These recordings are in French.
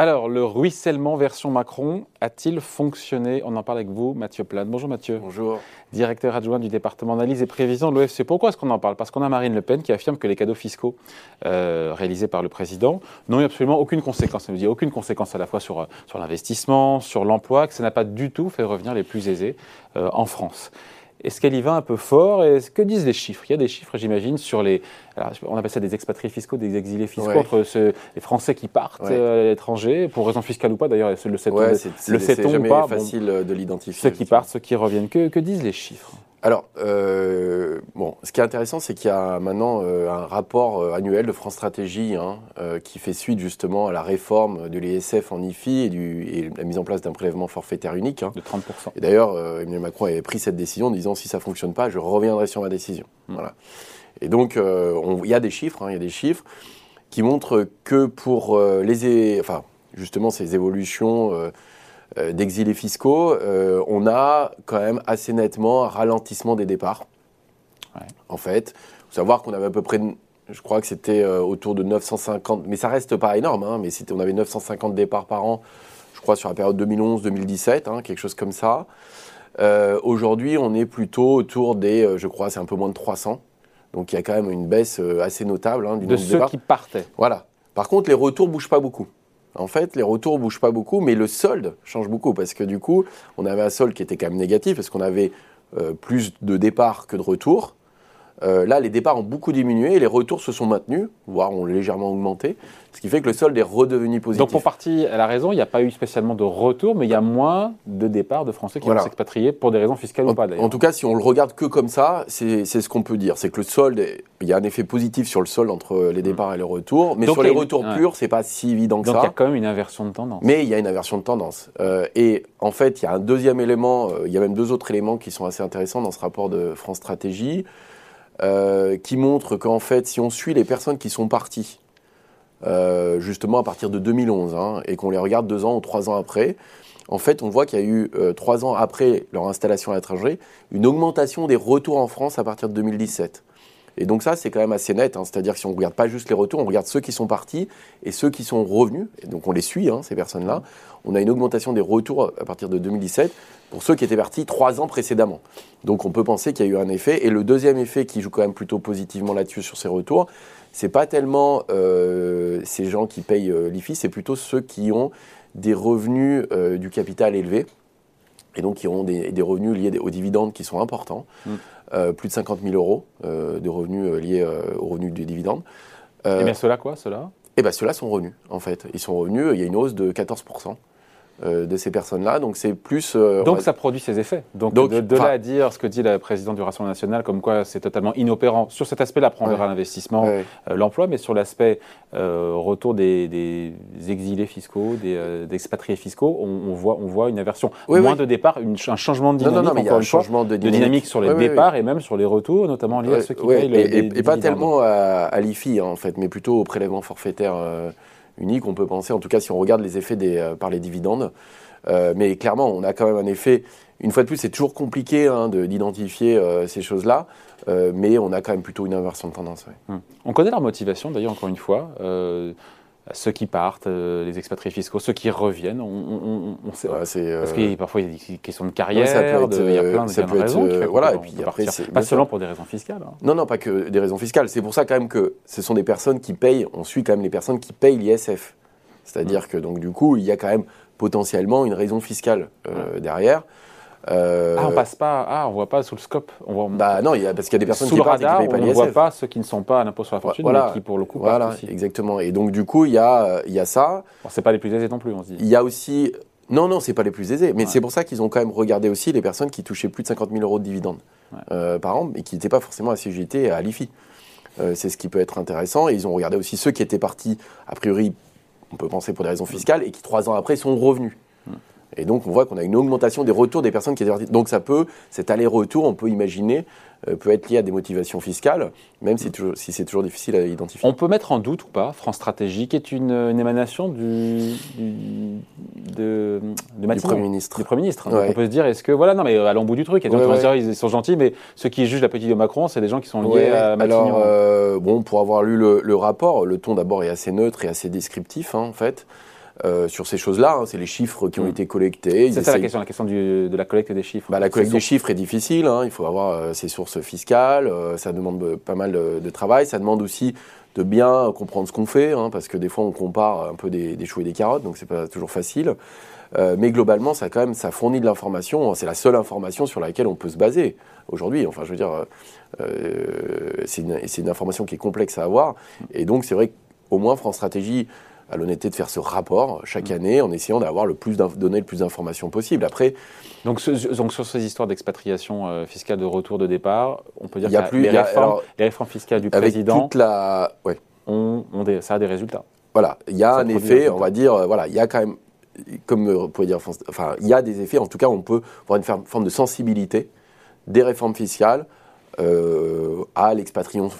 Alors, le ruissellement version Macron a-t-il fonctionné? On en parle avec vous, Mathieu Plane. Bonjour Mathieu. Bonjour. Directeur adjoint du département d'analyse et prévision de l'OFC. Pourquoi est-ce qu'on en parle? Parce qu'on a Marine Le Pen qui affirme que les cadeaux fiscaux euh, réalisés par le président n'ont eu absolument aucune conséquence. Ça veut dire aucune conséquence à la fois sur, euh, sur l'investissement, sur l'emploi, que ça n'a pas du tout fait revenir les plus aisés euh, en France. Est-ce qu'elle y va un peu fort Et que disent les chiffres? Il y a des chiffres, j'imagine, sur les. on appelle ça des expatriés fiscaux, des exilés fiscaux, entre les Français qui partent euh, à l'étranger, pour raison fiscale ou pas, d'ailleurs, le sait-on ouais, le pas facile de l'identifier. Ceux qui partent, ceux qui reviennent. que disent les chiffres? Alors, euh, bon, ce qui est intéressant, c'est qu'il y a maintenant euh, un rapport euh, annuel de France Stratégie hein, qui fait suite justement à la réforme de l'ESF en IFI et, du, et, la mise en place d'un prélèvement forfaitaire unique. Hein. De 30%. Et d'ailleurs, Emmanuel Macron avait pris cette décision en disant si ça ne fonctionne pas, je reviendrai sur ma décision. Mmh. Voilà. Et donc, il y a des chiffres, hein, il y a des chiffres qui montrent que pour les, enfin, justement ces évolutions euh, d'exilés fiscaux, euh, on a quand même assez nettement un ralentissement des départs. En fait, il faut savoir qu'on avait à peu près, je crois que c'était euh, autour de 950, mais ça reste pas énorme, hein, mais on avait 950 départs par an, je crois, sur la période 2011-2017, hein, quelque chose comme ça. Aujourd'hui, on est plutôt autour des, je crois, c'est un peu moins de 300. Donc il y a quand même une baisse assez notable hein, du de ceux qui partaient. Voilà. Par contre, les retours bougent pas beaucoup. En fait, les retours bougent pas beaucoup, mais le solde change beaucoup parce que du coup, on avait un solde qui était quand même négatif parce qu'on avait euh, plus de départs que de retours. Euh, là, les départs ont beaucoup diminué et les retours se sont maintenus, voire ont légèrement augmenté, ce qui fait que le solde est redevenu positif. Donc pour partie, elle a raison, il n'y a pas eu spécialement de retour, mais il y a moins de départs de Français qui vont s'expatrier pour des raisons fiscales ou pas d'ailleurs. En tout cas, si on le regarde que comme ça, c'est ce qu'on peut dire. C'est que le solde, il y a un effet positif sur le solde entre les départs et les retours, mais sur les retours purs, c'est pas si évident que ça. Donc il y a quand même une inversion de tendance. Mais il y a une inversion de tendance. Euh, et en fait, il y a un deuxième élément, euh, il y a même deux autres éléments qui sont assez intéressants dans ce rapport de France Stratégie. Euh, qui montre qu'en fait, si on suit les personnes qui sont parties, euh, justement à partir de 2011, hein, et qu'on les regarde deux ans ou trois ans après, en fait, on voit qu'il y a eu, euh, trois ans après leur installation à l'étranger, une augmentation des retours en France à partir de 2017. Et donc ça, c'est quand même assez net. Hein. C'est-à-dire que si on ne regarde pas juste les retours, on regarde ceux qui sont partis et ceux qui sont revenus. Et donc on les suit, hein, ces personnes-là. On a une augmentation des retours à partir de 2017 pour ceux qui étaient partis trois ans précédemment. Donc on peut penser qu'il y a eu un effet. Et le deuxième effet qui joue quand même plutôt positivement là-dessus sur ces retours, c'est pas tellement euh, ces gens qui payent euh, l'IFI, c'est plutôt ceux qui ont des revenus euh, du capital élevés et donc qui ont des, revenus liés aux dividendes qui sont importants. Mm. Euh, plus de 50 000 euros euh, de revenus euh, liés aux revenus du dividende. et bien ceux-là quoi, ceux-là Eh bien ceux-là sont revenus en fait. Ils sont revenus, il y a une hausse de 14 euh, de ces personnes-là. Donc c'est plus. Euh, donc ça produit ses effets. Donc, de, là à dire ce que dit la présidente du Rassemblement national, comme quoi c'est totalement inopérant sur cet aspect-là, on verra l'investissement, euh, l'emploi, mais sur l'aspect retour des, exilés fiscaux, des, expatriés fiscaux, on, voit, on voit une aversion. Moins de départ, un changement de dynamique, non, non, encore un changement de dynamique, sur les départs et même sur les retours, notamment liés à ceux qui payent et, et, pas tellement à, à l'IFI hein, en fait, mais plutôt au prélèvement forfaitaire unique. On peut penser, en tout cas, si on regarde les effets euh, par les dividendes. Euh, mais clairement, on a quand même un effet. Une fois de plus, c'est toujours compliqué hein, d'identifier euh, ces choses-là, mais on a quand même plutôt une inversion de tendance. Hum. On connaît leur motivation, d'ailleurs, encore une fois ceux qui partent, euh, les expatriés fiscaux, ceux qui reviennent. On, sait, parce que parfois il y a des questions de carrière, il y a plein, de raisons. voilà, et puis après, pas seulement pour des raisons fiscales. Hein. Non, non, pas que des raisons fiscales. C'est pour ça quand même que ce sont des personnes qui payent. On suit quand même les personnes qui payent l'ISF. C'est-à-dire mmh. que donc du coup, il y a quand même potentiellement une raison fiscale euh, derrière. Euh, ah, on passe pas, ah, on voit pas sous le scope. On voit, bah non, parce qu'il y a des personnes sous qui le radar, on ne voit pas ceux qui ne sont pas à l'impôt sur la fortune, mais qui pour le coup Voilà, exactement. Et donc du coup, il y a, il y a ça. Bon, c'est pas les plus aisés non plus, on se dit. Il y a aussi, non, non, c'est pas les plus aisés, mais c'est pour ça qu'ils ont quand même regardé aussi les personnes qui touchaient plus de 50 000 euros de dividendes euh, par an, et qui n'étaient pas forcément assujettés à l'IFI. Euh, c'est ce qui peut être intéressant. Et ils ont regardé aussi ceux qui étaient partis, a priori, on peut penser pour des raisons fiscales, et qui trois ans après sont revenus. Et donc, on voit qu'on a une augmentation des retours des personnes qui étaient parties. Donc, ça peut, cet aller-retour, on peut imaginer, euh, peut être lié à des motivations fiscales, même si, si c'est toujours difficile à identifier. On peut mettre en doute ou pas, France Stratégique est une, émanation du, de, du Premier ministre. Du Premier ministre. On peut se dire, est-ce que, voilà, non, mais allons au bout du truc. Il y a des gens qui vont dire, ils sont gentils, mais ceux qui jugent la petite de Macron, c'est des gens qui sont liés à Matignon. Alors, euh, bon, pour avoir lu le, rapport, le ton d'abord est assez neutre et assez descriptif, hein, en fait. Euh, sur ces choses-là. hein. C'est les chiffres qui ont été collectés. C'est ça la question, la question du- de la collecte des chiffres. bah, la collecte des chiffres est difficile. hein. Il faut avoir euh, ses sources fiscales. euh, ça demande pas mal de, de travail. Ça demande aussi de bien comprendre ce qu'on fait, hein, parce que des fois on compare un peu des, des choux et des carottes, donc c'est pas toujours facile. Euh, mais globalement, ça quand même, ça fournit de l'information. C'est la seule information sur laquelle on peut se baser aujourd'hui. Enfin, je veux dire, euh, c'est une, une information qui est complexe à avoir. Et donc, c'est vrai qu'au moins France Stratégie a l'honnêteté de faire ce rapport chaque année en essayant d'avoir le plus donner le plus d'informations possible. Après, Donc, ce- donc sur ces histoires d'expatriation euh, fiscale de retour de départ, on peut dire Il y a que plus- les, il y a- réformes, alors, les réformes fiscales du avec président toute la, ouais. ont, ont des, ça a des résultats. Voilà, il y a Ça un effet, on va dire, euh, voilà, il y a quand même, comme euh, on pourrait dire, enfin, il y a des effets. En tout cas, on peut voir une forme de sensibilité des réformes fiscales euh, à l'expatriation,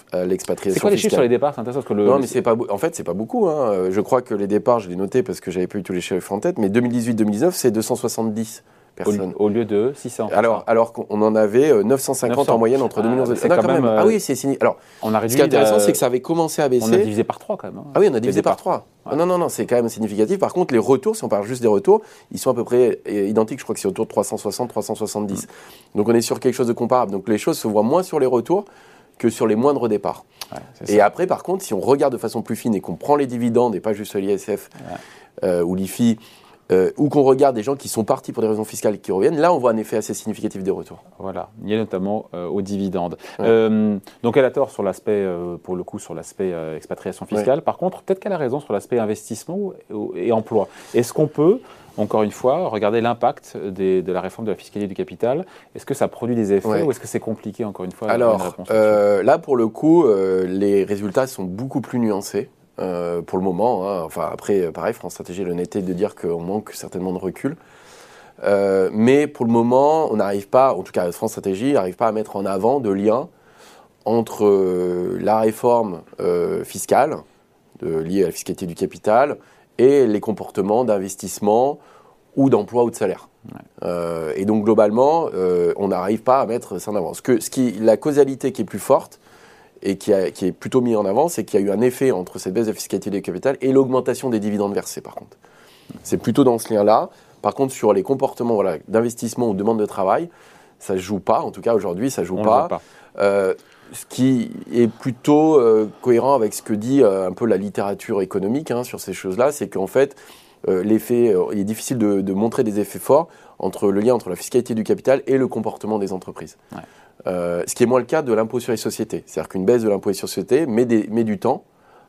C'est quoi les chiffres sur les départs? C'est intéressant parce que le, non, mais c'est pas, en fait, c'est pas beaucoup. hein. Euh, Je crois que les départs, je l'ai noté parce que j'avais pas eu tous les chiffres en tête, mais 2018-2019, c'est 270 personnes. au, lieu de 600. Alors, alors qu'on on en avait euh, 950 900. en moyenne entre Ah, 2011 et mais c'est Non, quand même, Ah euh, oui, c'est signé. Alors, on a ce qui est intéressant, euh, c'est que ça avait commencé à baisser. on a divisé par 3 quand même. hein, Ah oui, on a divisé par départs. 3. Non, non, non, c'est quand même significatif. Par contre, les retours, si on parle juste des retours, ils sont à peu près euh, identiques. Je crois que c'est autour de 360, 370. Donc on est sur quelque chose de comparable. Donc les choses se voient moins sur les retours que sur les moindres départs. Ouais, Et ça. après, par contre, si on regarde de façon plus fine et qu'on prend les dividendes et pas juste l'ISF euh, ou l'IFI, euh, ou qu'on regarde des gens qui sont partis pour des raisons fiscales et qui reviennent, là, on voit un effet assez significatif des retours. Voilà, lié notamment euh, aux dividendes. Ouais. Euh, donc elle a tort sur l'aspect, euh, pour le coup, sur l'aspect euh, expatriation fiscale. Par contre, peut-être qu'elle a raison sur l'aspect investissement et emploi. Est-ce qu'on peut, encore une fois, regarder l'impact de la réforme de la fiscalité du capital? Est-ce que ça produit des effets Ouais. ou est-ce que c'est compliqué, encore une fois une Alors, euh, là, pour le coup, les résultats sont beaucoup plus nuancés. Euh, pour le moment, hein. enfin après, euh, pareil, France Stratégie a l'honnêteté de dire qu'on manque certainement de recul. Euh, mais pour le moment, on n'arrive pas, en tout cas France Stratégie n'arrive pas à mettre en avant de lien entre euh, la réforme fiscale liée à la fiscalité du capital et les comportements d'investissement ou d'emploi ou de salaire. Euh, et donc globalement, euh, on n'arrive pas à mettre ça en avant. Ce que, ce qui, la causalité qui est plus forte et qui, a- qui est plutôt mis en avant, c'est qu'il y a eu un effet entre cette baisse de fiscalité du capital et l'augmentation des dividendes versés, par contre. C'est plutôt dans ce lien-là. Par contre, sur les comportements voilà, d'investissement ou de demande de travail, ça ne joue pas. En tout cas, aujourd'hui, ça ne joue On pas. Euh, ce qui est plutôt euh, cohérent avec ce que dit euh, un peu la littérature économique hein, sur ces choses-là, c'est qu'en fait, l'effet, il est difficile de, de montrer des effets forts entre le lien entre la fiscalité du capital et le comportement des entreprises. Ouais. Euh, ce qui est moins le cas de l'impôt sur les sociétés. C'est-à-dire qu'une baisse de l'impôt sur les sociétés met, des- met du temps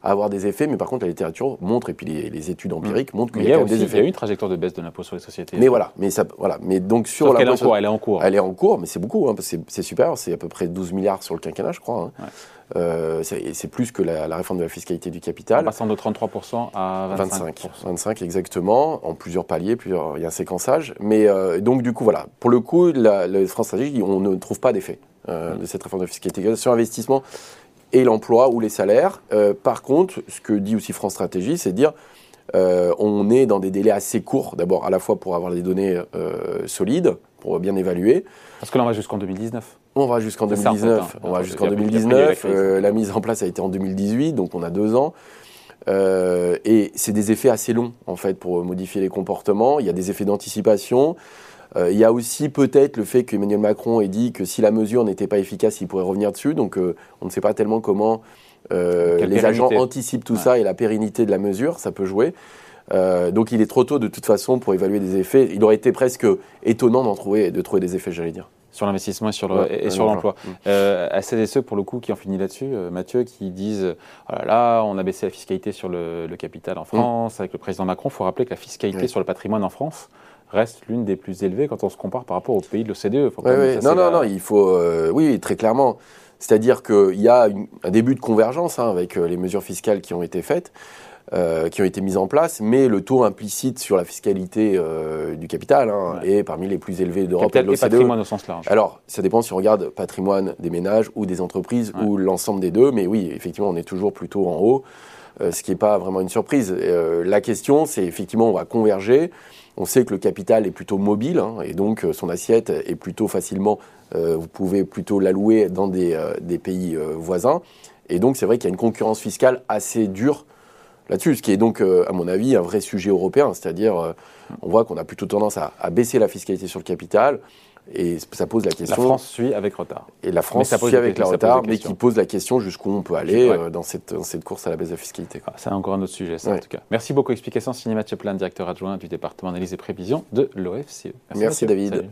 à avoir des effets, mais par contre, la littérature montre, et puis les, les études empiriques montrent Mais qu'il il y y a aussi des il y a eu effets. une trajectoire de baisse de l'impôt sur les sociétés. Mais voilà, mais, ça, voilà. mais donc sur Sauf qu'elle est en cours. Elle est en cours. elle est en cours, mais c'est beaucoup, hein, parce que c'est- super, c'est à peu près 12 milliards sur le quinquennat, je crois. hein. Ouais. Euh, c'est plus que la, la réforme de la fiscalité du En capital. passant de 33% à 25%. 25, 25 exactement, en plusieurs paliers, plusieurs, il y a un séquençage. Mais euh, donc du coup, voilà, pour le coup, la, la France Stratégie, on ne trouve pas d'effet euh, de cette réforme de la fiscalité sur l'investissement et l'emploi ou les salaires. Euh, par contre, ce que dit aussi France Stratégie, c'est de dire euh, on est dans des délais assez courts, d'abord à la fois pour avoir des données euh, solides, pour bien évaluer. Parce que là, on va jusqu'en 2019. On va jusqu'en C'est ça, en fait, 2019. hein. On va jusqu'en il y a- il y a- il y a eu la 2019. crise. euh, la mise en place a été en 2018, donc on a deux ans. Et c'est des effets assez longs, en fait, pour modifier les comportements. Il y a des effets d'anticipation. Euh, il y a aussi peut-être le fait qu'Emmanuel Macron ait dit que si la mesure n'était pas efficace, il pourrait revenir dessus. Donc euh, on ne sait pas tellement comment euh, les agents anticipent tout Ouais. ça et la pérennité de la mesure, ça peut jouer. Donc il est trop tôt de toute façon pour évaluer des effets. Il aurait été presque étonnant d'en trouver, de trouver des effets, j'allais dire. Sur l'investissement et sur le- Ouais, et, et un sur l'emploi. emploi. Euh, à celles et ceux, pour le coup, qui ont fini là-dessus, euh, Mathieu, qui disent oh là là, on a baissé la fiscalité sur le, le capital en France avec le président Macron. Il faut rappeler que la fiscalité Mm. Sur le patrimoine en France reste l'une des plus élevées quand on se compare par rapport aux pays de l'OCDE. Ça, Non, non, la- non, il faut, euh, oui, très clairement. C'est-à-dire qu'il y a une- un début de convergence hein, avec euh, les mesures fiscales qui ont été faites, euh, qui ont été mises en place, mais le taux implicite sur la fiscalité euh, du capital hein, Ouais. est parmi les plus élevés d'Europe et de l'OCDE. patrimoine au sens large. Alors, ça dépend si on regarde patrimoine des ménages ou des entreprises Ouais. ou l'ensemble des deux, mais oui, effectivement, on est toujours plutôt en haut, euh, ce qui n'est pas vraiment une surprise. La question, c'est effectivement, on va converger. On sait que le capital est plutôt mobile, hein, et donc euh, son assiette est plutôt facilement, euh, vous pouvez plutôt l'allouer dans des, euh, pays voisins. Et donc, c'est vrai qu'il y a une concurrence fiscale assez dure là-dessus, ce qui est donc, à mon avis, un vrai sujet européen. C'est-à-dire, on voit qu'on a plutôt tendance à, à baisser la fiscalité sur le capital. Et ça pose la question. La France suit avec retard. Et la France suit avec le retard, mais qui pose la question jusqu'où on peut aller euh, dans, cette, dans, cette, course à la baisse de la fiscalité. Ah, c'est encore un autre sujet, ça, en tout cas. Merci beaucoup. Explication Cinéma Chaplin, directeur adjoint du département analyse et prévision de l'OFCE. Merci, Merci David.